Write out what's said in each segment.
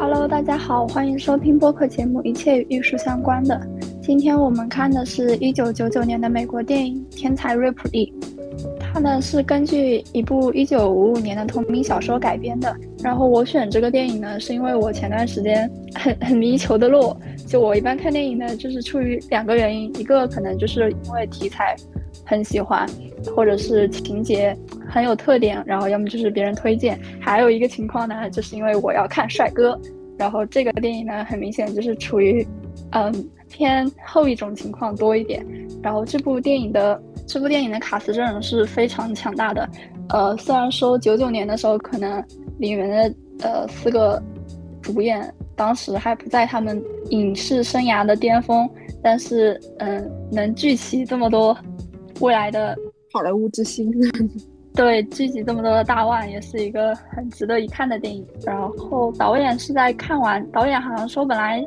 Hello，大家好，欢迎收听播客节目《一切与艺术相关的》。今天我们看的是一九九九年的美国电影《天才瑞普利》，它呢是根据一部一九五五年的同名小说改编的。然后我选这个电影呢，是因为我前段时间 很很迷裘德洛。就我一般看电影呢，就是出于两个原因，一个可能就是因为题材很喜欢，或者是情节很有特点，然后要么就是别人推荐。还有一个情况呢，就是因为我要看帅哥。然后这个电影呢，很明显就是处于嗯偏后一种情况多一点。然后这部电影的这部电影的卡斯阵容是非常强大的。呃，虽然说九九年的时候可能里面的呃四个主演当时还不在他们影视生涯的巅峰，但是嗯能聚齐这么多未来的好莱坞之星。对，聚集这么多的大腕，也是一个很值得一看的电影。然后导演是在看完，导演好像说本来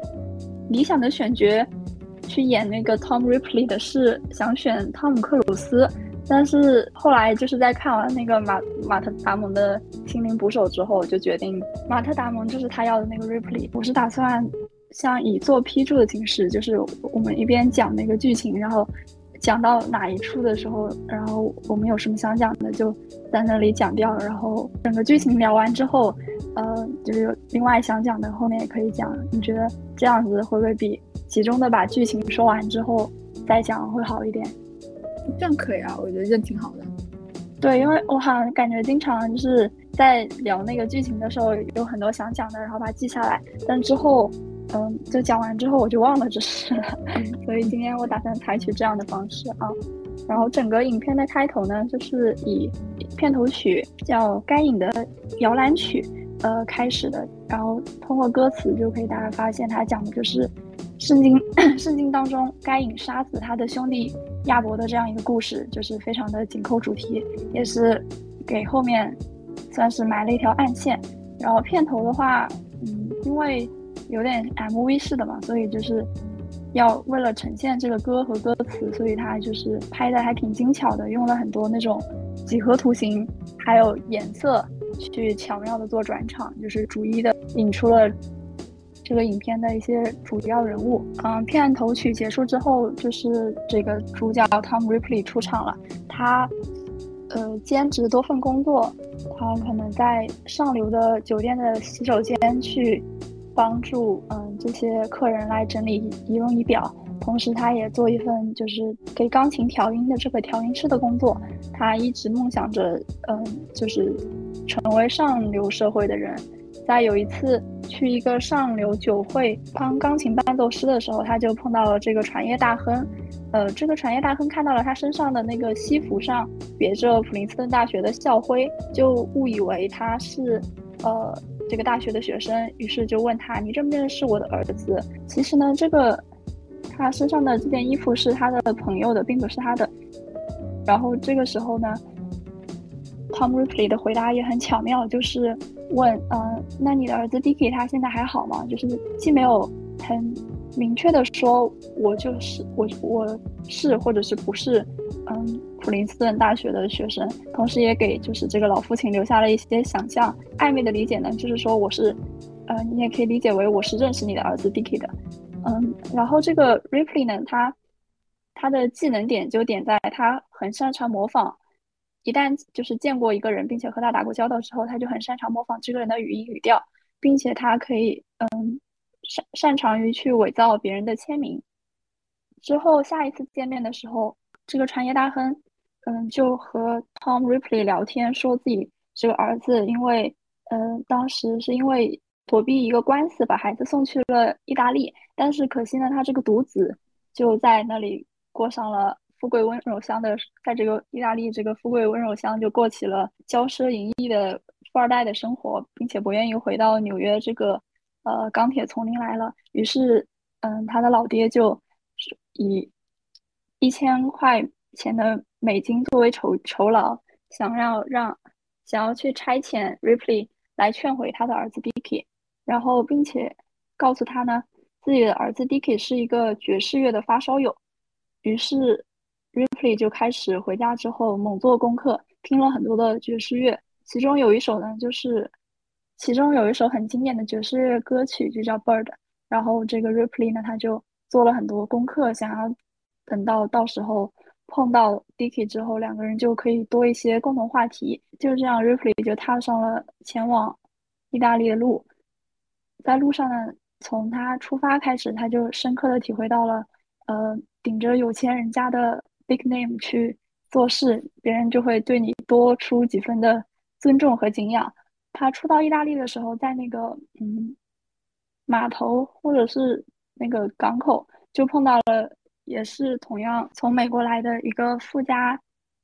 理想的选角去演那个 Tom Ripley 的是想选汤姆克鲁斯，但是后来就是在看完那个马马特达蒙的心灵捕手之后，就决定马特达蒙就是他要的那个 Ripley。我是打算像以做批注的形式，就是我们一边讲那个剧情，然后。讲到哪一处的时候，然后我们有什么想讲的，就在那里讲掉。然后整个剧情聊完之后，呃，就是另外想讲的后面也可以讲。你觉得这样子会不会比集中的把剧情说完之后再讲会好一点？这样可以啊，我觉得这挺好的。对，因为我好像感觉经常就是在聊那个剧情的时候，有很多想讲的，然后把它记下来，但之后。嗯，就讲完之后我就忘了这事了，所以今天我打算采取这样的方式啊。然后整个影片的开头呢，就是以片头曲叫《该隐的摇篮曲》呃开始的。然后通过歌词就可以大家发现，它讲的就是圣经 圣经当中该隐杀死他的兄弟亚伯的这样一个故事，就是非常的紧扣主题，也是给后面算是埋了一条暗线。然后片头的话，嗯，因为。有点 MV 式的嘛，所以就是要为了呈现这个歌和歌词，所以它就是拍的还挺精巧的，用了很多那种几何图形，还有颜色去巧妙的做转场，就是逐一的引出了这个影片的一些主要人物。嗯，片头曲结束之后，就是这个主角 Tom Ripley 出场了。他呃兼职多份工作，他可能在上流的酒店的洗手间去。帮助嗯这些客人来整理仪容仪表，同时他也做一份就是给钢琴调音的这个调音师的工作。他一直梦想着嗯就是成为上流社会的人。在有一次去一个上流酒会当钢琴伴奏师的时候，他就碰到了这个传业大亨。呃，这个传业大亨看到了他身上的那个西服上别着普林斯顿大学的校徽，就误以为他是呃。这个大学的学生，于是就问他：“你认不认识我的儿子？”其实呢，这个他身上的这件衣服是他的朋友的，并不是他的。然后这个时候呢，Tom Ripley 的回答也很巧妙，就是问：“嗯，那你的儿子 Dicky 他现在还好吗？”就是既没有很明确的说我就是我我是或者是不是，嗯。普林斯顿大学的学生，同时也给就是这个老父亲留下了一些想象。暧昧的理解呢，就是说我是，呃，你也可以理解为我是认识你的儿子 Dicky 的，嗯。然后这个 Ripley 呢，他他的技能点就点在他很擅长模仿。一旦就是见过一个人，并且和他打过交道之后，他就很擅长模仿这个人的语音语调，并且他可以嗯擅擅长于去伪造别人的签名。之后下一次见面的时候，这个传业大亨。嗯，就和 Tom Ripley 聊天，说自己这个儿子，因为嗯，当时是因为躲避一个官司，把孩子送去了意大利，但是可惜呢，他这个独子就在那里过上了富贵温柔乡的，在这个意大利这个富贵温柔乡就过起了骄奢淫逸的富二代的生活，并且不愿意回到纽约这个呃钢铁丛林来了。于是，嗯，他的老爹就以一千块钱的。美金作为酬酬劳，想要让想要去差遣 Ripley 来劝回他的儿子 Dicky，然后并且告诉他呢，自己的儿子 Dicky 是一个爵士乐的发烧友。于是 Ripley 就开始回家之后猛做功课，听了很多的爵士乐，其中有一首呢就是其中有一首很经典的爵士乐歌曲就叫《Bird》，然后这个 Ripley 呢，他就做了很多功课，想要等到到时候碰到 Dicky 之后，两个人就可以多一些共同话题。就这样，Ripley 就踏上了前往意大利的路。在路上呢，从他出发开始，他就深刻的体会到了，呃，顶着有钱人家的 big name 去做事，别人就会对你多出几分的尊重和敬仰。他初到意大利的时候，在那个嗯码头或者是那个港口，就碰到了也是同样从美国来的一个富家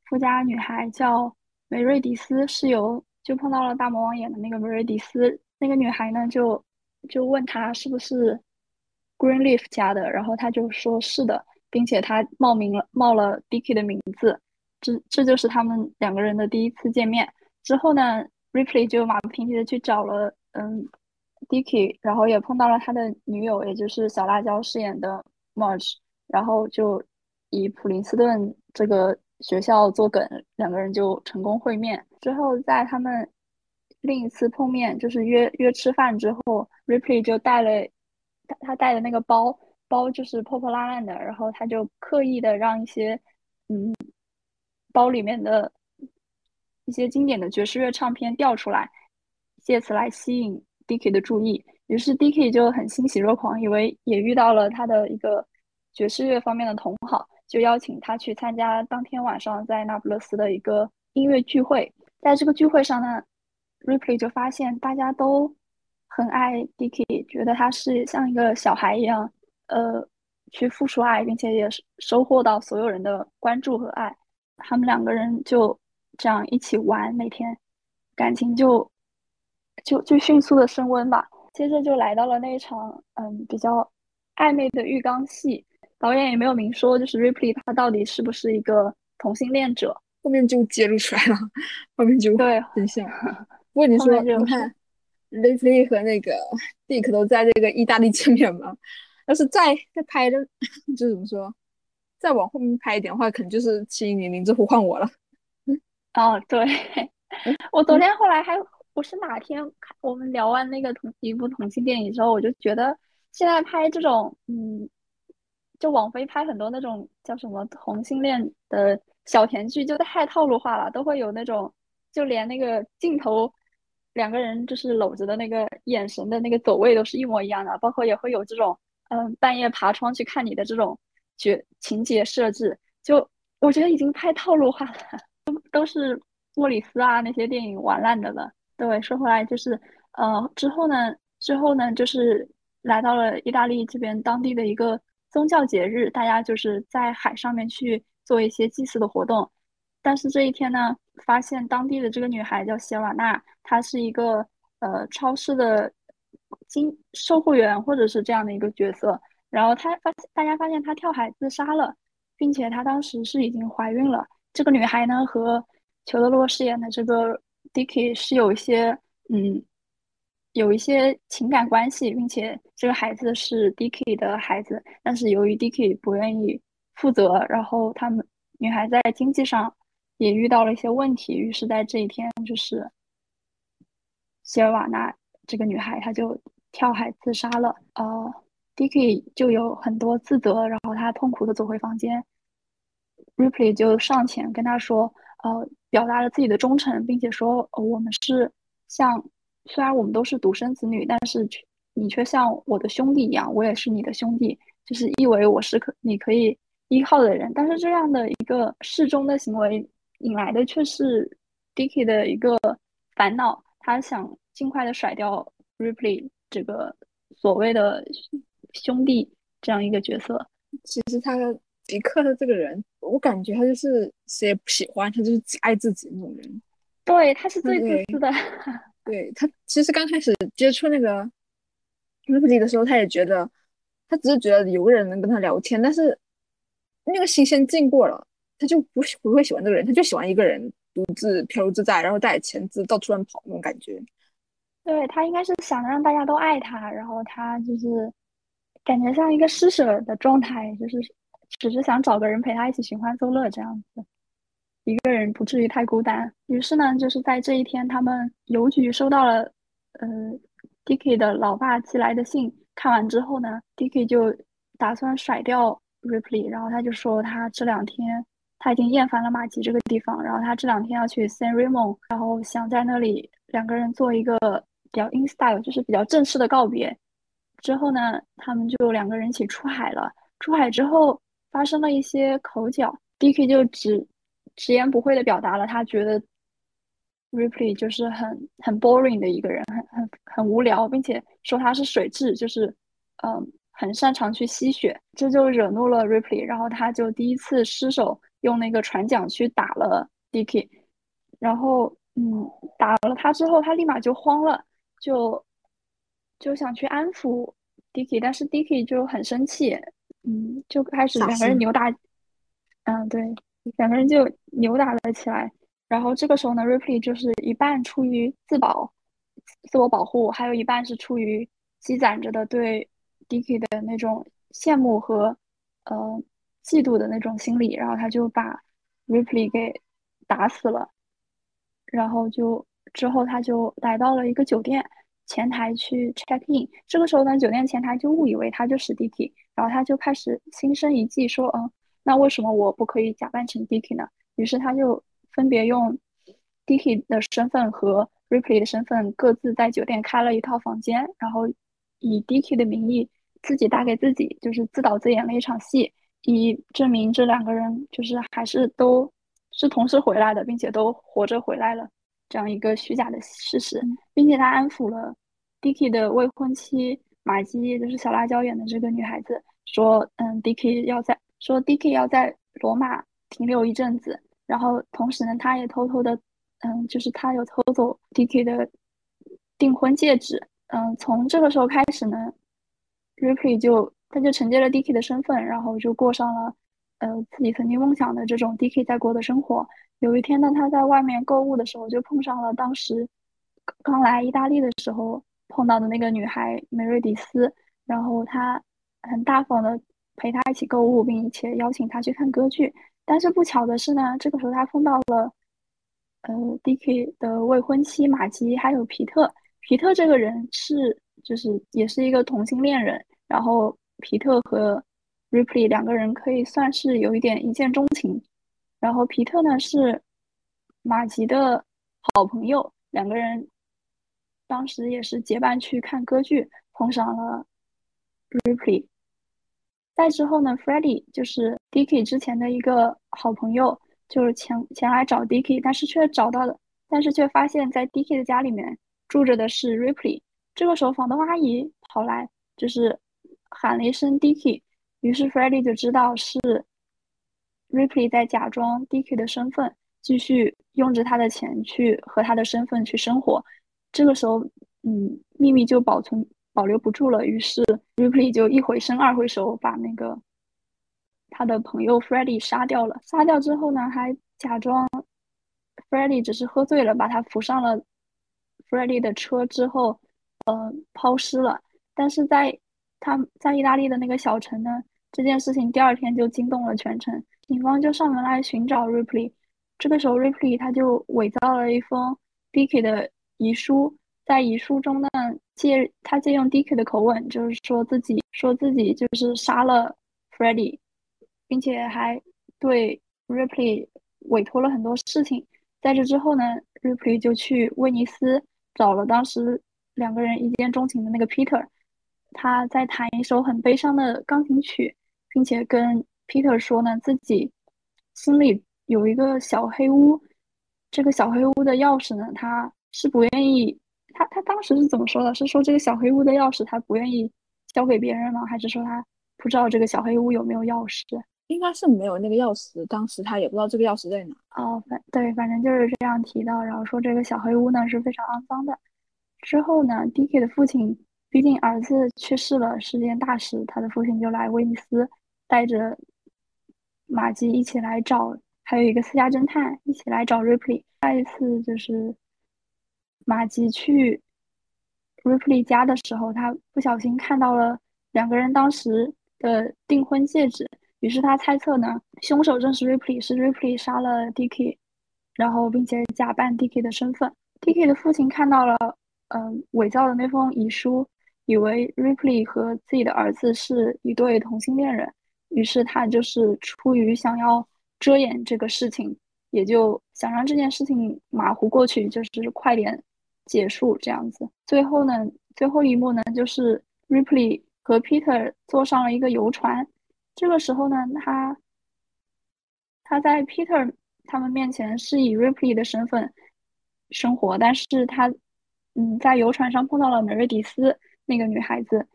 富家女孩，叫梅瑞迪斯，是由就碰到了大魔王演的那个梅瑞迪斯。那个女孩呢，就就问他是不是 Greenleaf 家的，然后他就说是的，并且他冒名了冒了 Dicky 的名字，这这就是他们两个人的第一次见面。之后呢？Ripley 就马不停蹄的去找了，嗯，Dicky，然后也碰到了他的女友，也就是小辣椒饰演的 Marge，然后就以普林斯顿这个学校做梗，两个人就成功会面。之后在他们另一次碰面，就是约约吃饭之后，Ripley 就带了他他带的那个包包就是破破烂烂的，然后他就刻意的让一些嗯包里面的。一些经典的爵士乐唱片调出来，借此来吸引 Dicky 的注意。于是 Dicky 就很欣喜若狂，以为也遇到了他的一个爵士乐方面的同好，就邀请他去参加当天晚上在那不勒斯的一个音乐聚会。在这个聚会上呢，Ripley 就发现大家都很爱 Dicky，觉得他是像一个小孩一样，呃，去付出爱，并且也收获到所有人的关注和爱。他们两个人就。这样一起玩，每天感情就就就迅速的升温吧。接着就来到了那场嗯比较暧昧的浴缸戏，导演也没有明说，就是 Ripley 他到底是不是一个同性恋者，后面就揭露出来了，后面就对真相。我跟你说，你看 Ripley 和那个 Dick 都在这个意大利见面嘛，要是再再拍的，就怎么说，再往后面拍一点的话，可能就是七零零零之呼唤我了。哦，对，我昨天后来还我是哪天看我们聊完那个同一部同性电影之后，我就觉得现在拍这种，嗯，就网飞拍很多那种叫什么同性恋的小甜剧，就太套路化了，都会有那种，就连那个镜头两个人就是搂着的那个眼神的那个走位都是一模一样的，包括也会有这种，嗯，半夜爬窗去看你的这种角情节设置，就我觉得已经拍套路化了。都都是莫里斯啊那些电影玩烂的了。对，说回来就是，呃，之后呢，之后呢，就是来到了意大利这边当地的一个宗教节日，大家就是在海上面去做一些祭祀的活动。但是这一天呢，发现当地的这个女孩叫谢瓦娜，她是一个呃超市的经售货员或者是这样的一个角色。然后她发大家发现她跳海自杀了，并且她当时是已经怀孕了。这个女孩呢，和裘德洛饰演的这个 Dicky 是有一些，嗯，有一些情感关系，并且这个孩子是 Dicky 的孩子。但是由于 Dicky 不愿意负责，然后他们女孩在经济上也遇到了一些问题，于是在这一天，就是希尔瓦娜这个女孩，她就跳海自杀了。呃，Dicky 就有很多自责，然后他痛苦的走回房间。Ripley 就上前跟他说，呃，表达了自己的忠诚，并且说，我们是像，虽然我们都是独生子女，但是你却像我的兄弟一样，我也是你的兄弟，就是意为我是可你可以依靠的人。但是这样的一个适中的行为，引来的却是 Dicky 的一个烦恼，他想尽快的甩掉 Ripley 这个所谓的兄弟这样一个角色。其实他。迪克的这个人，我感觉他就是谁也不喜欢，他就是爱自己那种人。对，他是最自私的。对他，其实刚开始接触那个瑞普利的时候，他也觉得，他只是觉得有个人能跟他聊天，但是那个新鲜劲过了，他就不不会喜欢这个人，他就喜欢一个人独自飘游自在，然后带着钱自到处乱跑那种感觉。对他应该是想让大家都爱他，然后他就是感觉像一个施舍的状态，就是。只是想找个人陪他一起寻欢作乐这样子，一个人不至于太孤单。于是呢，就是在这一天，他们邮局收到了呃，Dicky 的老爸寄来的信，看完之后呢，Dicky 就打算甩掉 Ripley，然后他就说他这两天他已经厌烦了马吉这个地方，然后他这两天要去 San Remo，然后想在那里两个人做一个比较 in style，就是比较正式的告别。之后呢，他们就两个人一起出海了。出海之后发生了一些口角，Dicky 就指直言不讳的表达了他觉得 Ripley 就是很很 boring 的一个人，很很很无聊，并且说他是水蛭，就是嗯很擅长去吸血，这就惹怒了 Ripley，然后他就第一次失手用那个船桨去打了 Dicky，然后嗯打了他之后，他立马就慌了，就就想去安抚 Dicky，但是 Dicky 就很生气。嗯，就开始两个人扭打，嗯，对，两个人就扭打了起来。然后这个时候呢，Ripley 就是一半出于自保、自我保护，还有一半是出于积攒着的对 Dicky 的那种羡慕和呃嫉妒的那种心理。然后他就把 Ripley 给打死了。然后就之后他就来到了一个酒店。前台去 check in，这个时候呢，酒店前台就误以为他就是 Dicky，然后他就开始心生一计，说，嗯，那为什么我不可以假扮成 Dicky 呢？于是他就分别用 Dicky 的身份和 Ripley 的身份，各自在酒店开了一套房间，然后以 Dicky 的名义自己打给自己，就是自导自演了一场戏，以证明这两个人就是还是都是同时回来的，并且都活着回来了。这样一个虚假的事实，并且他安抚了 Dicky 的未婚妻玛姬，就是小辣椒演的这个女孩子，说：“嗯，Dicky 要在说 Dicky 要在罗马停留一阵子，然后同时呢，他也偷偷的，嗯，就是他有偷走 Dicky 的订婚戒指。嗯，从这个时候开始呢，Ripley 就他就承接了 Dicky 的身份，然后就过上了呃自己曾经梦想的这种 Dicky 在过的生活。”有一天呢，他在外面购物的时候，就碰上了当时刚来意大利的时候碰到的那个女孩梅瑞迪斯，然后他很大方的陪他一起购物，并且邀请他去看歌剧。但是不巧的是呢，这个时候他碰到了呃 Dicky 的未婚妻玛吉，还有皮特。皮特这个人是就是也是一个同性恋人，然后皮特和 Ripley 两个人可以算是有一点一见钟情。然后皮特呢是马吉的好朋友，两个人当时也是结伴去看歌剧，碰上了 Ripley。再之后呢，Freddie 就是 Dicky 之前的一个好朋友，就是前前来找 Dicky，但是却找到了，但是却发现，在 Dicky 的家里面住着的是 Ripley。这个时候，房东阿姨跑来，就是喊了一声 Dicky，于是 Freddie 就知道是。Ripley 在假装 Dicky 的身份，继续用着他的钱去和他的身份去生活。这个时候，嗯，秘密就保存保留不住了。于是 Ripley 就一回生二回熟，把那个他的朋友 Freddie 杀掉了。杀掉之后呢，还假装 Freddy 只是喝醉了，把他扶上了 Freddy 的车之后，呃，抛尸了。但是在他在意大利的那个小城呢，这件事情第二天就惊动了全城。警方就上门来寻找 Ripley，这个时候 Ripley 他就伪造了一封 Dicky 的遗书，在遗书中呢借他借用 Dicky 的口吻，就是说自己说自己就是杀了 Freddie，并且还对 Ripley 委托了很多事情。在这之后呢，Ripley 就去威尼斯找了当时两个人一见钟情的那个 Peter，他在弹一首很悲伤的钢琴曲，并且跟 Peter 说呢，自己心里有一个小黑屋，这个小黑屋的钥匙呢，他是不愿意。他他当时是怎么说的？是说这个小黑屋的钥匙他不愿意交给别人吗？还是说他不知道这个小黑屋有没有钥匙？应该是没有那个钥匙，当时他也不知道这个钥匙在哪。哦，反对，反正就是这样提到，然后说这个小黑屋呢是非常肮脏的。之后呢，Dicky 的父亲毕竟儿子去世了是件大事，他的父亲就来威尼斯，带着。马吉一起来找，还有一个私家侦探一起来找 Ripley。下一次就是马吉去 Ripley 家的时候，他不小心看到了两个人当时的订婚戒指，于是他猜测呢，凶手正是 Ripley，是 Ripley 杀了 Dicky，然后并且假扮 Dicky 的身份。Dicky 的父亲看到了嗯伪造的那封遗书，以为 Ripley 和自己的儿子是一对同性恋人，于是他就是出于想要遮掩这个事情，也就想让这件事情马虎过去，就是快点结束这样子。最后呢，最后一幕呢，就是 Ripley 和 Peter 坐上了一个游船，这个时候呢，他他在 Peter 他们面前是以 Ripley 的身份。生活，但是他，嗯，在游船上碰到了梅瑞迪斯那个女孩子，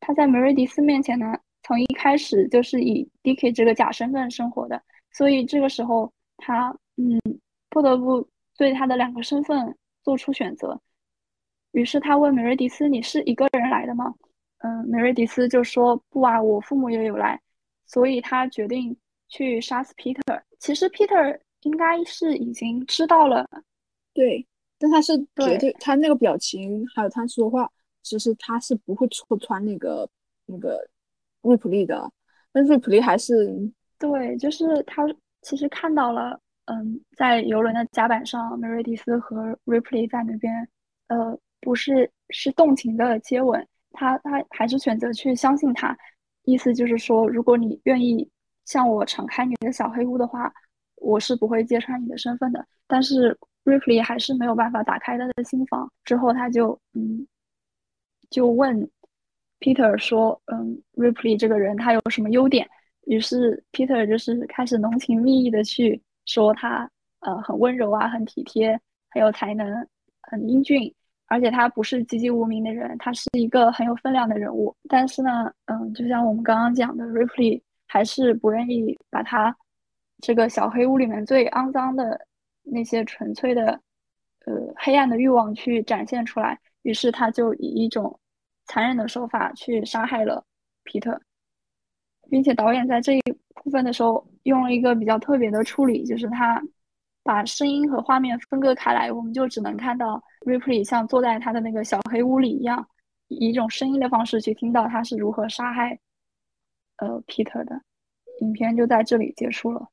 他在梅瑞迪斯面前呢，从一开始就是以 Dicky 这个假身份生活的，所以这个时候他，嗯，不得不对他的两个身份做出选择。于是他问梅瑞迪斯：“你是一个人来的吗？”嗯，梅瑞迪斯就说：“不啊，我父母也有来。”所以他决定去杀死 Peter。其实 Peter 应该是已经知道了。对，但他是绝对，他那个表情还有他说话，其实他是不会戳穿那个那个瑞普利的。但瑞普利还是对，就是他其实看到了，嗯，在游轮的甲板上，梅瑞迪斯和瑞普利在那边，呃，不是是动情的接吻，他他还是选择去相信他，意思就是说，如果你愿意向我敞开你的小黑屋的话，我是不会揭穿你的身份的，但是。Ripley 还是没有办法打开他的心房，之后他就嗯，就问 Peter 说：“嗯，Ripley 这个人他有什么优点？”于是 Peter 就是开始浓情蜜意的去说他呃很温柔啊，很体贴，很有才能，很英俊，而且他不是籍籍无名的人，他是一个很有分量的人物。但是呢，嗯，就像我们刚刚讲的，Ripley 还是不愿意把他这个小黑屋里面最肮脏的。那些纯粹的，呃，黑暗的欲望去展现出来，于是他就以一种残忍的手法去杀害了皮特，并且导演在这一分的时候用了一个比较特别的处理，就是他把声音和画面分割开来，我们就只能看到 Ripley 像坐在他的那个小黑屋里一样，以一种声音的方式去听到他是如何杀害呃 Peter 的。影片就在这里结束了。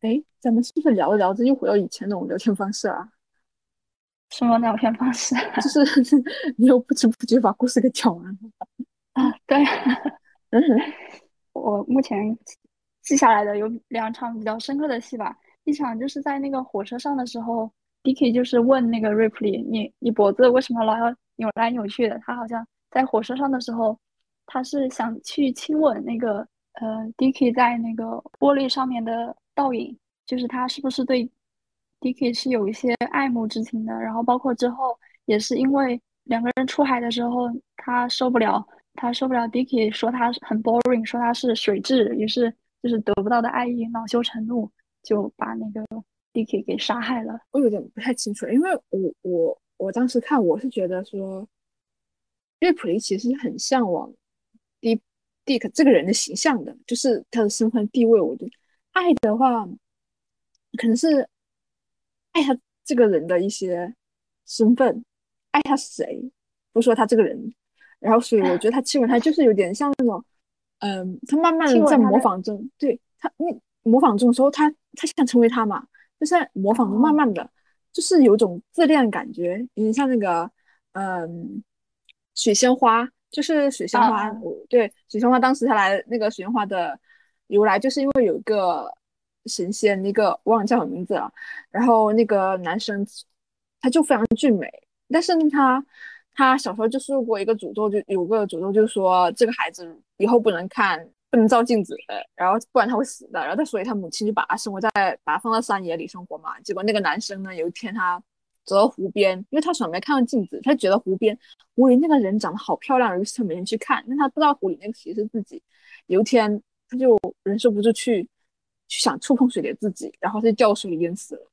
哎，咱们是不是聊着聊着又回到以前那种聊天方式啊？什么聊天方式？就是 你又不知不觉把故事给讲完了啊？对，我目前记下来的有两场比较深刻的戏吧。一场就是在那个火车上的时候，Dicky 就是问那个 Ripley：“ 你你脖子为什么老要扭来扭去的？”他好像在火车上的时候，他是想去亲吻那个呃 Dicky 在那个玻璃上面的。倒影就是他是不是对 Dicky 是有一些爱慕之情的？然后包括之后也是因为两个人出海的时候，他受不了，他受不了 Dicky 说他很 boring，说他是水蛭，于是就是得不到的爱意，恼羞成怒，就把那个 D.K 给杀害了。我有点不太清楚，因为我我我当时看我是觉得说，因为普利其实很向往 D Dick 这个人的形象的，就是他的身份地位，我觉得。爱的话，可能是爱他这个人的一些身份，爱他谁，不说他这个人。然后，所以我觉得他亲吻他就是有点像那种，嗯，他慢慢的在模仿中，对他，那模仿中的时候，他他想成为他嘛，就在模仿中，慢慢的就是有种自恋感觉，有点像那个，嗯，水仙花，就是水仙花，对，水仙花当时他来那个水仙花的。由来就是因为有一个神仙，那个忘了叫什么名字了。然后那个男生他就非常俊美，但是他他小时候就受过一个诅咒，就有个诅咒，就是说这个孩子以后不能看，不能照镜子，然后不然他会死的。然后他所以他母亲就把他生活在把他放到山野里生活嘛。结果那个男生呢，有一天他走到湖边，因为他从来没看到镜子，他觉得湖边湖里那个人长得好漂亮，于是他每天去看，但他不知道湖里那个其实是自己。有一天。他就忍受不住去去想触碰水的自己，然后他就掉水里淹死了。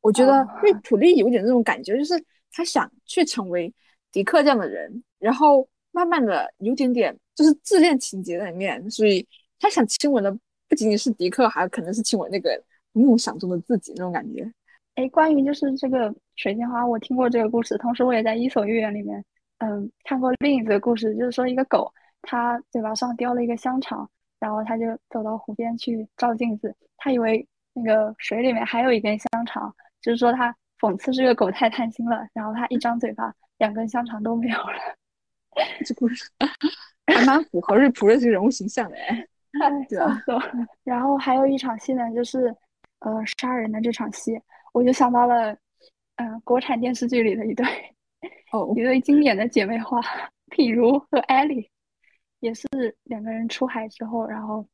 我觉得瑞普利有点那种感觉，就是他想去成为迪克这样的人，然后慢慢的有点点就是自恋情节在里面，所以他想亲吻的不仅仅是迪克，还可能是亲吻那个梦想中的自己那种感觉。哎，关于就是这个水仙花，我听过这个故事，同时我也在《伊索寓言》里面，嗯，看过另一个故事，就是说一个狗，它嘴巴上叼了一个香肠。然后他就走到湖边去照镜子，他以为那个水里面还有一根香肠，就是说他讽刺这个狗太贪心了。然后他一张嘴巴，两根香肠都没有了。这故事还蛮符合瑞普的这个人物形象的哎，对吧？然后还有一场戏呢，就是呃杀人的这场戏，我就想到了嗯国产电视剧里的一对哦一对经典的姐妹花，譬如和艾莉，也是两个人出海之后，然后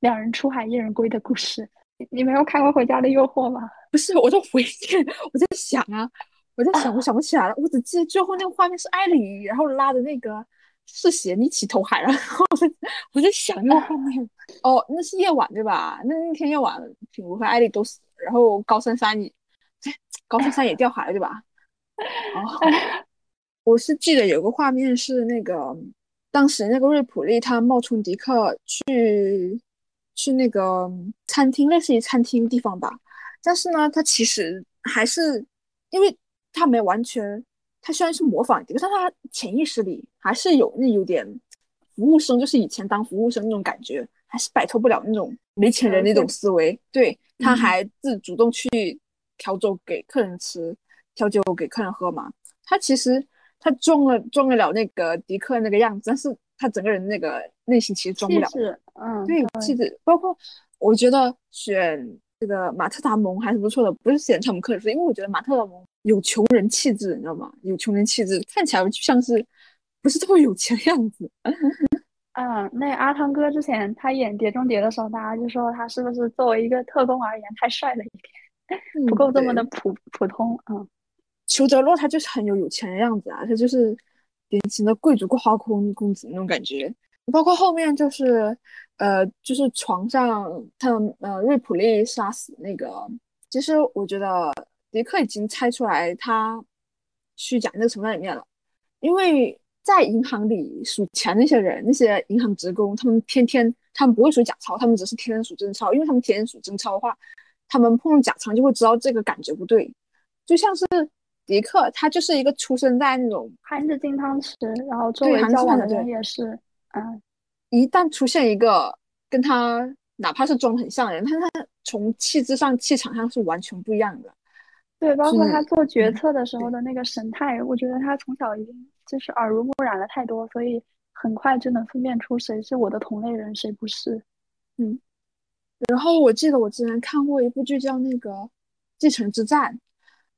两人出海一人归的故事。你没有看过《回家的诱惑》吗？不是，我在回念，我在想啊，我在想，我想不起来了，我只记得最后那个画面是艾莉，然后拉的那个是谁一起投海了，然后我在我在想那个画面，哦，那是夜晚对吧？那那天夜晚，品如和艾莉都死，然后高珊珊也，高珊珊也掉海了对吧？哦，我是记得有个画面是那个当时那个瑞普利他冒充迪克去。去那个餐厅，类似于餐厅地方吧。但是呢，他其实还是，因为他没完全，他虽然是模仿，但他潜意识里还是有那有点服务生，就是以前当服务生那种感觉，还是摆脱不了那种没钱人那种思维。对，他还自主动去调酒给客人吃，调酒给客人喝嘛。他其实他装了装得了那个迪克那个样子，但是他整个人那个内心其实装不了。嗯，对，气质包括我觉得选这个马特达蒙还是不错的，不是选汤姆克鲁斯，因为我觉得马特达蒙有穷人气质，你知道吗？有穷人气质，看起来就像是不是特别有钱的样子。嗯，那阿汤哥之前他演《碟中谍》的时候，大家就说他是不是作为一个特工而言太帅了一点，不够这么的普普通。嗯，裘德洛他就是很有有钱的样子啊，他就是典型的贵族花空公子那种感觉。包括后面就是，呃，就是床上他呃瑞普利杀死那个，其实我觉得迪克已经猜出来他虚假那个成分里面了，因为在银行里数钱那些人，那些银行职工，他们天天他们不会数假钞，他们只是天天数真钞，因为他们天天数真钞的话，他们碰假钞就会知道这个感觉不对，就像是迪克，他就是一个出生在那种含着金汤匙，然后周围交往的人也是。嗯，一旦出现一个跟他哪怕是装很像的人，但他从气质上、气场上是完全不一样的。对，包括他做决策的时候的那个神态，我觉得他从小已经就是耳濡目染了太多，所以很快就能分辨出谁是我的同类人，谁不是。嗯，然后我记得我之前看过一部剧叫那个《继承之战》，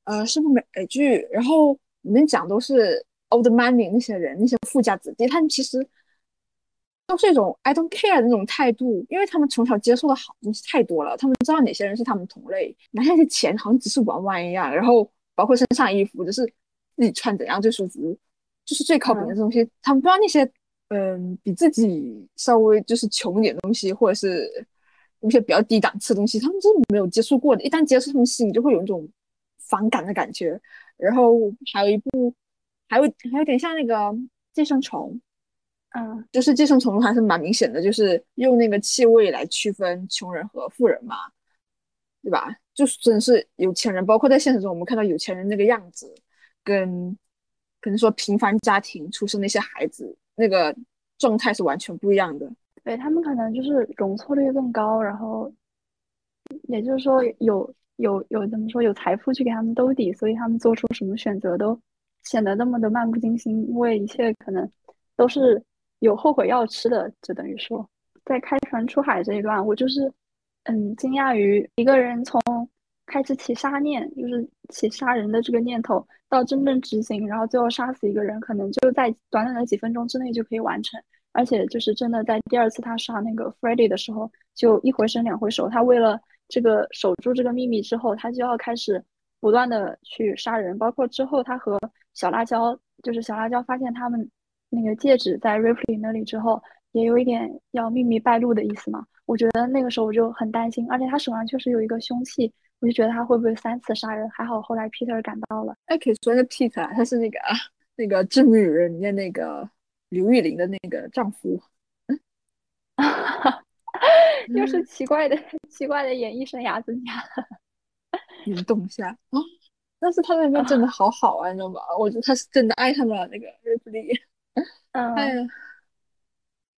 呃，是部美剧，然后里面讲都是 old money 那些人，那些富家子弟，他们其实。都是一种 I don't care 的那种态度，因为他们从小接受的好东西太多了，他们知道哪些人是他们同类，拿下些钱好像只是玩玩一样，然后包括身上衣服，就是自己穿怎样最舒服，就是最靠谱的东西。他们不知道那些嗯比自己稍微就是穷一点东西，或者是一些比较低档次的东西，他们是没有接触过的。一旦接触，他们心里就会有一种反感的感觉。然后还有一部，还有还有点像那个寄生虫。嗯，就是寄生虫还是蛮明显的，就是用那个气味来区分穷人和富人嘛，对吧？就是真的是有钱人，包括在现实中我们看到有钱人那个样子，跟可能说平凡家庭出生那些孩子那个状态是完全不一样的。对他们可能就是容错率更高，然后也就是说有有有怎么说有财富去给他们兜底，所以他们做出什么选择都显得那么的漫不经心，因为一切可能都是。有后悔药吃的，就等于说，在开船出海这一段，我就是，嗯，惊讶于一个人从开始起杀念，就是起杀人的这个念头，到真正执行，然后最后杀死一个人，可能就在短短的几分钟之内就可以完成。而且就是真的在第二次他杀那个 f r e d d y 的时候，就一回生两回熟。他为了这个守住这个秘密之后，他就要开始不断的去杀人，包括之后他和小辣椒，就是小辣椒发现他们。那个戒指在 Ripley 那里之后，也有一点要秘密败露的意思嘛？我觉得那个时候我就很担心，而且他手上确实有一个凶器，我就觉得他会不会三次杀人？还好后来 Peter 赶到了。哎，可以说那 Peter 他是那个啊那个《致命女人》里面那个刘玉玲的那个丈夫，又是奇怪的奇怪的演艺生涯增加了。运动一下啊！但是他那边真的好好啊，你知道吗？我觉得他是真的爱上了那个 Ripley。嗯，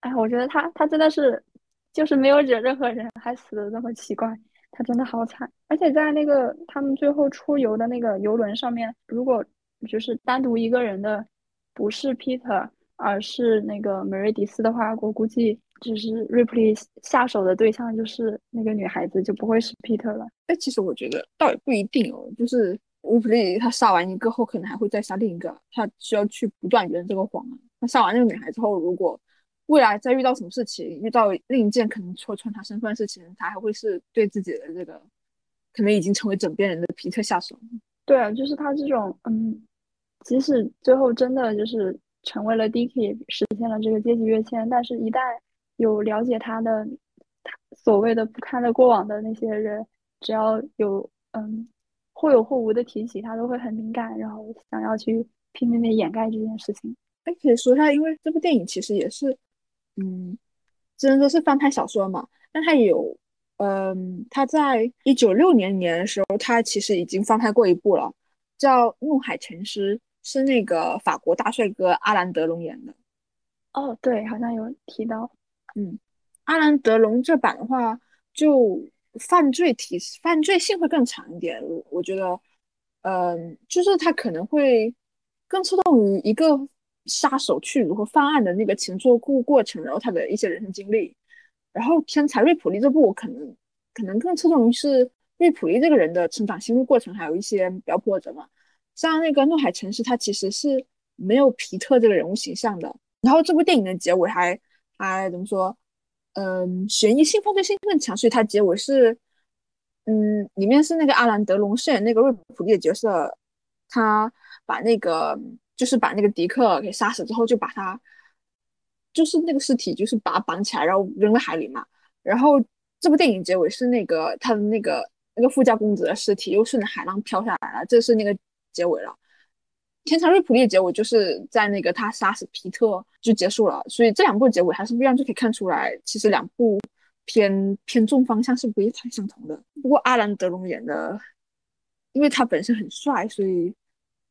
哎，我觉得他他真的是，就是没有惹任何人，还死的那么奇怪，他真的好惨。而且在那个他们最后出游的那个游轮上面，如果就是单独一个人的不是 Peter，而是那个梅瑞迪斯的话，我估计就是 Ripley 下手的对象就是那个女孩子，就不会是 Peter 了。哎，其实我觉得倒也不一定哦，就是 Ripley 他杀完一个后，可能还会再杀另一个，他需要去不断圆这个谎啊。他杀完那个女孩之后，如果未来再遇到什么事情，遇到另一件可能戳穿他身份的事情，他还会是对自己的这个可能已经成为枕边人的皮特下手。对啊，就是他这种，嗯，即使最后真的就是成为了 Dicky，实现了这个阶级跃迁，但是一旦有了解他的他所谓的不堪的过往的那些人，只要有嗯或有或无的提起，他都会很敏感，然后想要去拼命的掩盖这件事情。哎，可以说一下，因为这部电影其实也是。嗯，只能说是翻拍小说嘛，但它有，嗯，它在一九六年年的时候，它其实已经翻拍过一部了，叫《怒海沉尸》，是那个法国大帅哥阿兰德龙演的。哦，对，好像有提到。嗯，阿兰德龙这版的话，就犯罪题犯罪性会更强一点，我我觉得，嗯，就是他可能会更侧重于一个。杀手去如何犯案的那个前作过过程，然后他的一些人生经历，然后天才瑞普利这部我可能可能更侧重于是瑞普利这个人的成长心路过程，还有一些比较波折嘛。像那个怒海城市，它其实是没有皮特这个人物形象的。然后这部电影的结尾还还怎么说？嗯，悬疑性、犯罪性更强，所以它结尾是，嗯，里面是那个阿兰德龙饰演那个瑞普利的角色，他把那个。就是把那个迪克给杀死之后，就把他，就是那个尸体，就是把他绑起来，然后扔在海里嘛。然后这部电影结尾是那个他的那个那个富家公子的尸体又顺着海浪飘下来了，这是那个结尾了。天才瑞普利的结尾就是在那个他杀死皮特就结束了。所以这两部结尾还是不一样，就可以看出来，其实两部偏偏重方向是不太相同的。不过阿兰德龙演的，因为他本身很帅，所以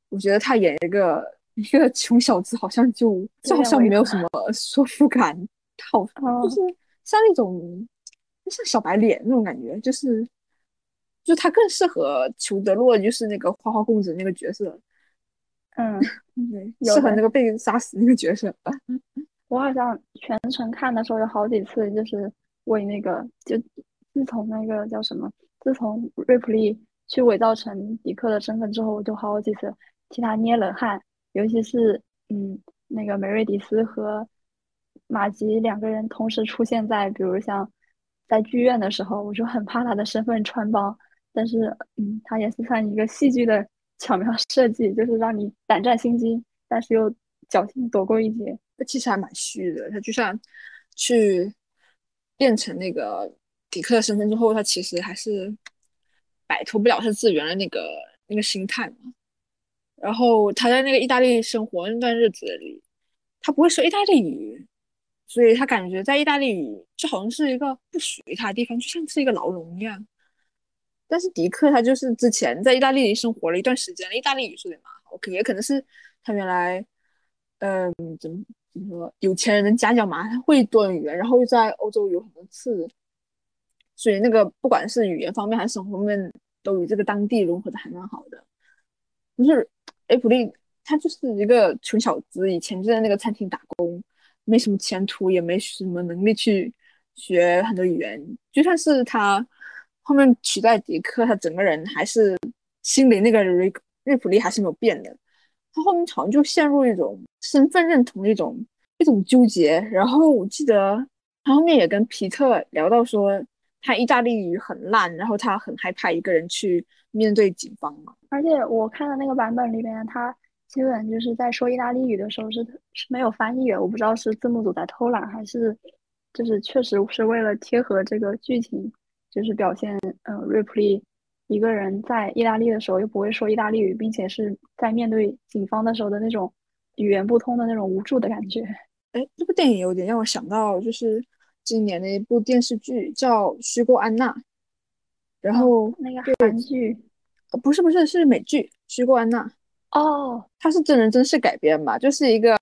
我觉得他演一个。一个穷小子好像就就好像没有什么说服感，好就是像那种像小白脸那种感觉，就是就他更适合裘德洛，就是那个花花公子那个角色，嗯，对，适合那个被杀死那个角色。我好像全程看的时候有好几次，就是为那个就自从那个叫什么，自从瑞普利去伪造成迪克的身份之后，我就好几次替他捏冷汗。尤其是，嗯，那个梅瑞迪斯和马吉两个人同时出现在，比如像在剧院的时候，我就很怕他的身份穿帮。但是，嗯，他也是算一个戏剧的巧妙设计，就是让你胆战心惊，但是又侥幸躲过一劫。他其实还蛮虚的，他就算去变成那个迪克的身份之后，他其实还是摆脱不了他自己原来那个那个心态嘛。然后他在那个意大利生活那段日子里，他不会说意大利语，所以他感觉在意大利语就好像是一个不属于他的地方，就像是一个牢笼一样。但是迪克他就是之前在意大利生活了一段时间，意大利语说的蛮好，可也可能是他原来，嗯，怎么怎么说，有钱人的家教嘛，他会多语言，然后又在欧洲有很多次，所以那个不管是语言方面还是生活方面，都与这个当地融合的还蛮好的，就是。艾普利他就是一个穷小子，以前就在那个餐厅打工，没什么前途，也没什么能力去学很多语言。就算是他后面取代迪克，他整个人还是心里那个瑞瑞普利还是没有变的。他后面好像就陷入一种身份认同一种一种纠结。然后我记得他后面也跟皮特聊到说，他意大利语很烂，然后他很害怕一个人去面对警方嘛。而且我看的那个版本里边，他基本就是在说意大利语的时候是是没有翻译的。我不知道是字幕组在偷懒，还是就是确实是为了贴合这个剧情，就是表现嗯瑞普利一个人在意大利的时候又不会说意大利语，并且是在面对警方的时候的那种语言不通的那种无助的感觉。哎，这部电影有点让我想到就是今年的一部电视剧叫《虚构安娜》，然后那个韩剧。不是不是是美剧《虚构安娜》哦，它是真人真事改编吧？就是一个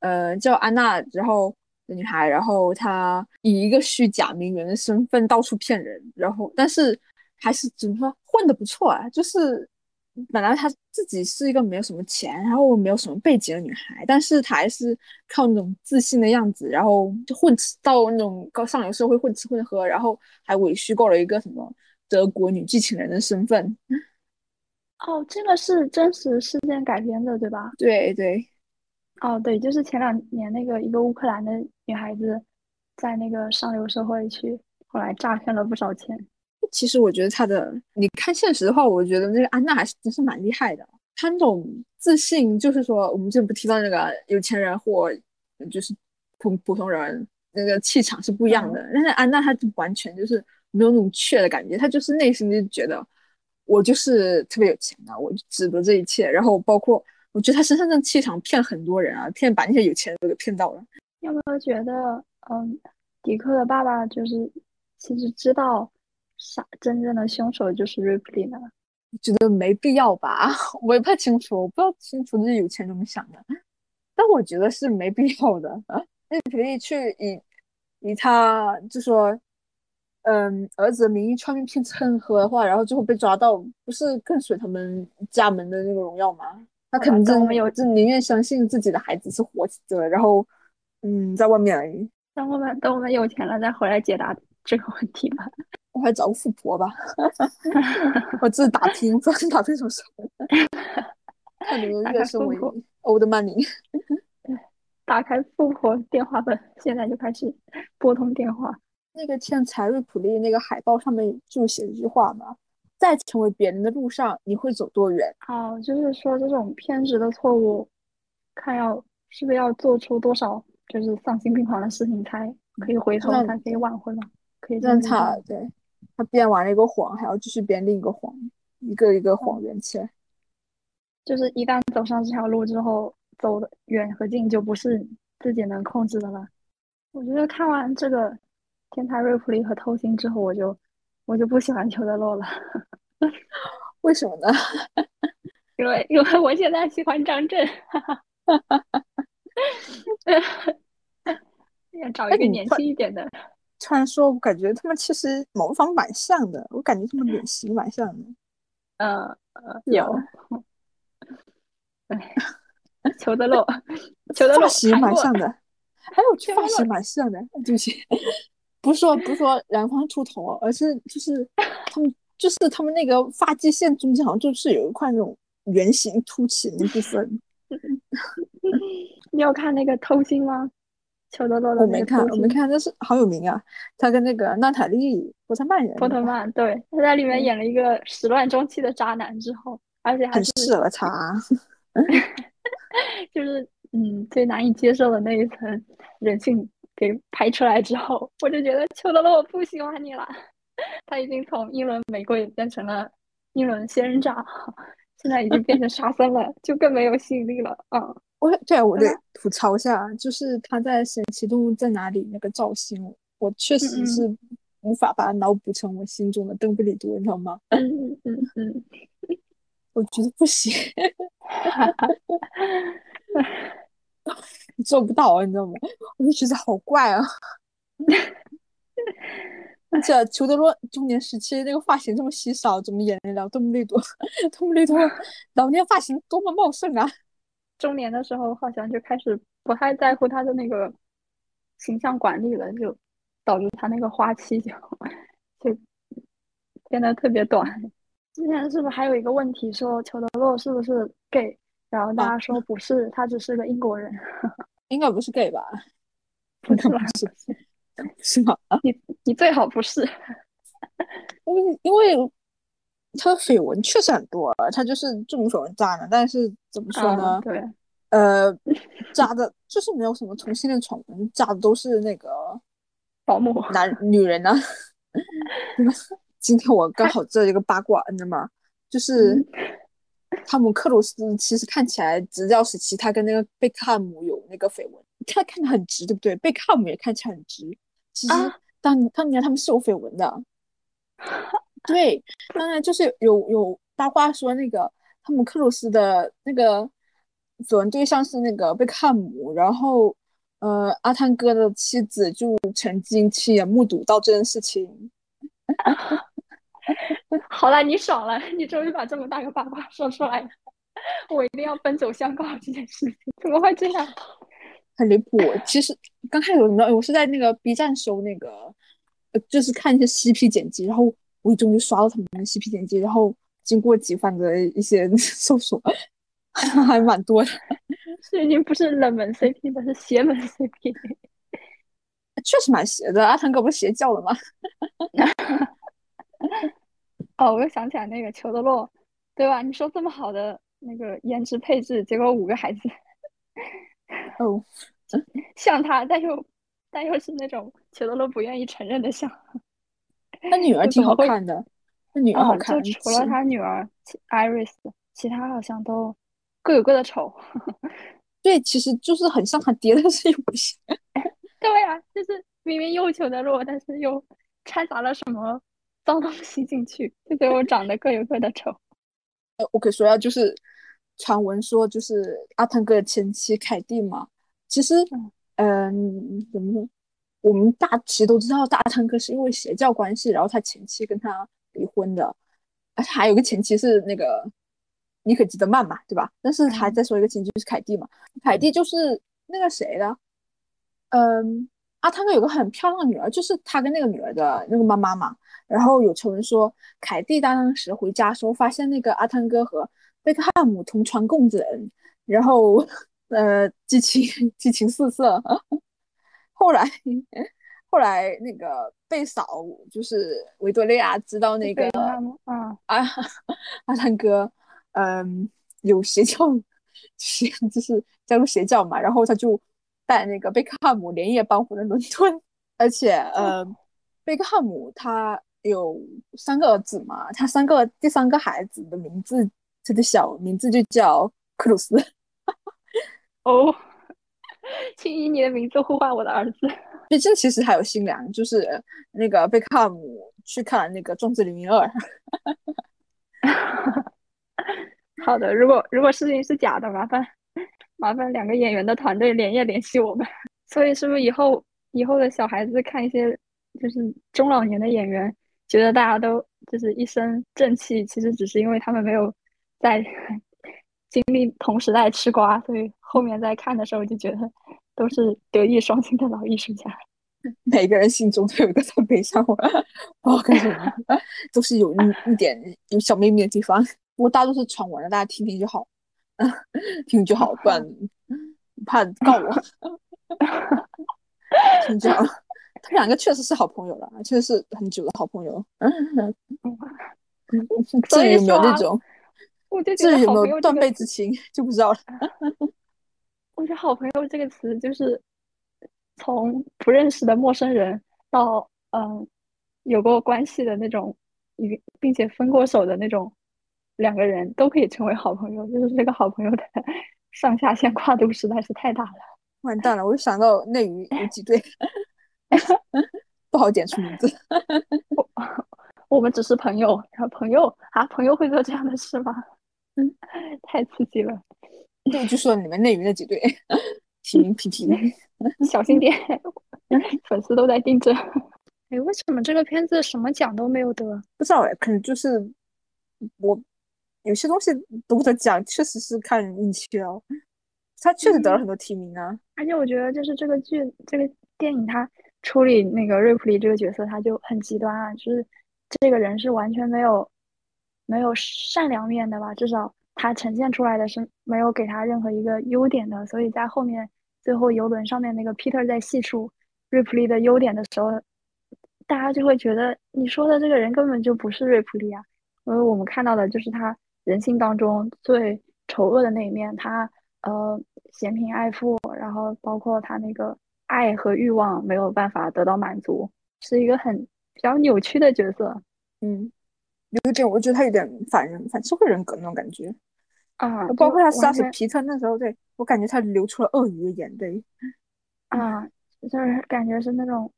呃叫安娜然后的女孩，然后她以一个虚假名媛的身份到处骗人，然后但是还是怎么说混的不错啊？就是本来她自己是一个没有什么钱，然后没有什么背景的女孩，但是她还是靠那种自信的样子，然后就混吃到那种高上流社会混吃混喝，然后还伪虚构了一个什么德国女继承人的身份。哦，这个是真实事件改编的，对吧？对对，哦，对，就是前两年那个一个乌克兰的女孩子，在那个上流社会去，后来诈骗了不少钱。其实我觉得她的，你看现实的话，我觉得那个安娜还是真是蛮厉害的。她那种自信，就是说我们之前不提到那个有钱人或就是普普通人，那个气场是不一样的。但是安娜她就完全就是没有那种怯的感觉，她就是内心就觉得。我就是特别有钱的，我就值得这一切。然后包括，我觉得他身上的气场骗很多人啊，骗把那些有钱人都给骗到了。有没有觉得，嗯，迪克的爸爸就是其实知道杀真正的凶手就是 Ripley 呢？觉得没必要吧？我也不太清楚，我不知道清楚这些有钱人怎么想的。但我觉得是没必要的。Ripley 去以以他就说。嗯，儿子的名义穿名骗蹭喝的话，然后最后被抓到，不是更损他们家门的那个荣耀吗？他肯定没有，就宁愿相信自己的孩子是活着的，然后，嗯，在外面而已。等我们等我们有钱了再回来解答这个问题吧。我还找个富婆吧。我自己打听，不知道打听什么时候。看你们月升为 old money。打开富婆电话本，现在就开始拨通电话。那个天才瑞普利那个海报上面就写一句话嘛，在成为别人的路上，你会走多远？哦，就是说这种偏执的错误，看要是不是要做出多少就是丧心病狂的事情才可以回头，才可以挽回嘛？可以让他对他编完了一个谎，还要继续编另一个谎，一个一个谎圆起来。就是一旦走上这条路之后，走的远和近就不是自己能控制的了。我觉得看完这个。天台瑞普利和偷心之后，我就我就不喜欢裘德洛了。为什么呢？因为因为我现在喜欢张震。要找一个年轻一点的。突然说，我感觉他们其实某方蛮像的。我感觉他们脸型蛮像的。嗯呃，有。哎，裘德洛，裘德洛发型蛮像的，还有发型蛮像的，对不起。不是说不是说染发秃头，而是就是 他们就是他们那个发际线中间好像就是有一块那种圆形凸起的部分。你有看那个偷心吗？裘德洛的我没看，我没看，但是好有名啊！他跟那个娜塔莉波特曼演。波特曼对，他在里面演了一个始乱终弃的渣男之后，而且还是很适合他，就是嗯最难以接受的那一层人性。给拍出来之后，我就觉得邱德勒我不喜欢你了。他已经从英伦玫瑰变成了英伦仙人掌，现在已经变成沙僧了，就更没有吸引力了。嗯，我对我得吐槽一下，就是他在《神奇动物在哪里》那个造型，我确实是无法把它脑补成我心中的邓布利多，你知道吗？嗯嗯嗯，我觉得不行。做不到，你知道吗？我就觉得好怪啊！而且裘德洛中年时期那个发型这么稀少，怎么演得了邓布利多？邓布利多老年发型多么茂盛啊！中年的时候好像就开始不太在乎他的那个形象管理了，就导致他那个花期就就变得特别短。之前是不是还有一个问题说裘德洛是不是 gay？然后大家说不是，他只是个英国人，应该不是 gay 吧？不是吧？是吗？你你最好不是，因为因为他的绯闻确实很多，他就是众所周知渣男。但是怎么说呢？对，呃，渣的就是没有什么同性恋传闻，渣的都是那个保姆男女人呢。今天我刚好知道一个八卦，你知道吗？就是。汤姆克鲁斯其实看起来执教时期，他跟那个贝克汉姆有那个绯闻，他看着很直，对不对？贝克汉姆也看起来很直。其实当当年他们是有绯闻的，对，当然就是有有八卦说那个汤姆克鲁斯的那个绯闻对象是那个贝克汉姆，然后呃阿汤哥的妻子就曾经亲眼目睹到这件事情。好了，你爽了，你终于把这么大个八卦说出来了。我一定要奔走相告这件事情，怎么会这样？很离谱。其实刚开始我我是在那个 B 站搜那个，呃，就是看一些 CP 剪辑，然后无意中就刷到他们的 CP 剪辑，然后经过几番的一些 搜索，还蛮多的。这已经不是冷门 CP 了，是邪门 CP。确实蛮邪的，阿汤哥不是邪教的吗？哦，我又想起来那个裘德洛，对吧？你说这么好的那个颜值配置，结果五个孩子，哦，像他，但又但又是那种裘德洛不愿意承认的像。他女儿挺好看的，他女儿好看，就除了他女儿 Iris，其他好像都各有各的丑。对，其实就是很像他爹，但是又不行。对呀，就是明明又裘德洛，但是又掺杂了什么？脏东西进去，就最后长得各有各的丑。呃，我可以说一下，就是传闻说，就是阿汤哥的前妻凯蒂嘛。其实，嗯，怎么说？我们大其实都知道，大汤哥是因为邪教关系，然后他前妻跟他离婚的。而且还有个前妻是那个妮可基德曼嘛，对吧？但是还在说一个前妻就是凯蒂嘛。凯蒂就是那个谁的？嗯，阿汤哥有个很漂亮的女儿，就是他跟那个女儿的那个妈妈嘛。然后有传闻说，凯蒂当时回家时候发现那个阿汤哥和贝克汉姆同床共枕，然后呃激情激情四射。后来 后来那个贝嫂就是维多利亚知道那个啊阿 阿汤哥嗯有邪教邪就是加入邪教嘛，然后他就带那个贝克汉姆连夜搬回了伦敦，而且呃贝克汉姆他。有三个儿子嘛？他三个第三个孩子的名字他的小，名字就叫克鲁斯。哦，请以你的名字呼唤我的儿子。毕竟其实还有新娘，就是那个贝克汉姆去看那个《壮志凌云二》。好的，如果如果事情是假的，麻烦麻烦两个演员的团队连夜联系我们。所以是不是以后以后的小孩子看一些就是中老年的演员？觉得大家都就是一身正气，其实只是因为他们没有在 经历同时代吃瓜，所以后面在看的时候就觉得都是德艺双馨的老艺术家。每个人心中都有一个特别像我，不好干什么，都是有一一点有小秘密的地方。不过大多是传闻了，大家听听就好，听就好，不然 怕告我。听就好。他们两个确实是好朋友了，确实是很久的好朋友。至于有没有那种，至于有没有断背之情，就不知道了。我觉得“好朋友”这个词，就是从不认识的陌生人到嗯有过关系的那种，一并且分过手的那种两个人，都可以成为好朋友。就是这个好朋友的 上下线跨度实在是太大了。完蛋了，我就想到内娱有几对。不好点出名字。我我们只是朋友，然后朋友啊，朋友会做这样的事吗？嗯，太刺激了。对，就说你们内娱那几对，提名 P P，小心点，粉丝都在盯着。哎，为什么这个片子什么奖都没有得？不知道哎，可能就是我有些东西得不得奖，确实是看运气哦。他确实得了很多提名啊，而且我觉得就是这个剧，这个电影，他。处理那个瑞普利这个角色，他就很极端啊，就是这个人是完全没有没有善良面的吧，至少他呈现出来的是没有给他任何一个优点的。所以在后面最后游轮上面那个 Peter 在细数瑞普利的优点的时候，大家就会觉得你说的这个人根本就不是瑞普利啊，因为我们看到的就是他人性当中最丑恶的那一面，他呃嫌贫爱富，然后包括他那个。爱和欲望没有办法得到满足，是一个很比较扭曲的角色。嗯，有点，我觉得他有点反人、反社会人格那种感觉啊。包括他杀死皮特那时候，对我感觉他流出了鳄鱼的眼泪啊，就是感觉是那种，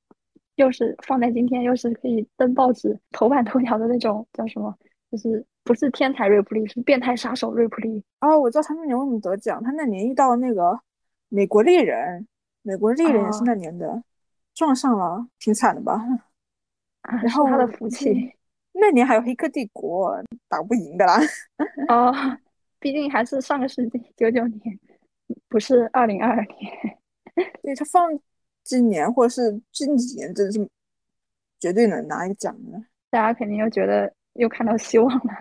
又是放在今天，又是可以登报纸头版头条的那种，叫什么？就是不是天才瑞普利，是变态杀手瑞普利。哦，我知道他那年为什么得奖，他那年遇到那个美国猎人。美国猎人也是那年的，撞上了，挺惨的吧？然后他的福气，那年还有《黑客帝国》，打不赢的啦。哦，毕竟还是上个世纪九九年，不是二零二二年。对他放今年或者是近几年，真是绝对能拿一个奖的。大家肯定又觉得又看到希望了。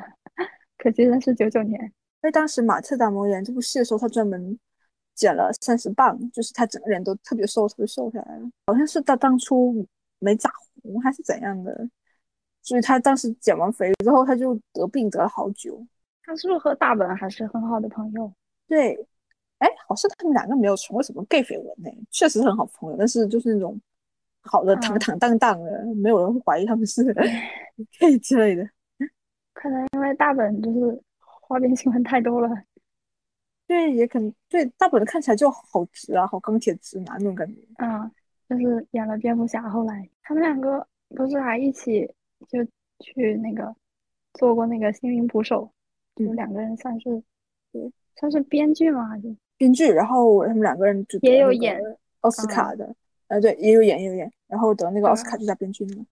可惜的是九九年。因为当时马特·达蒙演这部戏的时候，他专门减了三十磅，就是他整个人都特别瘦，特别瘦下来了。好像是他当初没咋红还是怎样的，所以他当时减完肥之后，他就得病得了好久。他是不是和大本还是很好的朋友？对，哎，好像他们两个没有传过什么 gay 绯闻呢，确实很好朋友，但是就是那种好的坦坦荡荡的，没有人会怀疑他们是 gay 之类的。可能因为大本就是花边新闻太多了。对，也可能对大本的看起来就好直啊，好钢铁直男那种感觉。嗯，就是演了蝙蝠侠，后来他们两个不是还一起就去那个做过那个心灵捕手。就两个人算是，对，算是编剧吗？还是编剧。然后他们两个人就也有演奥斯卡的，呃，对，也有演，也有演。然后得那个奥斯卡最佳编剧嘛。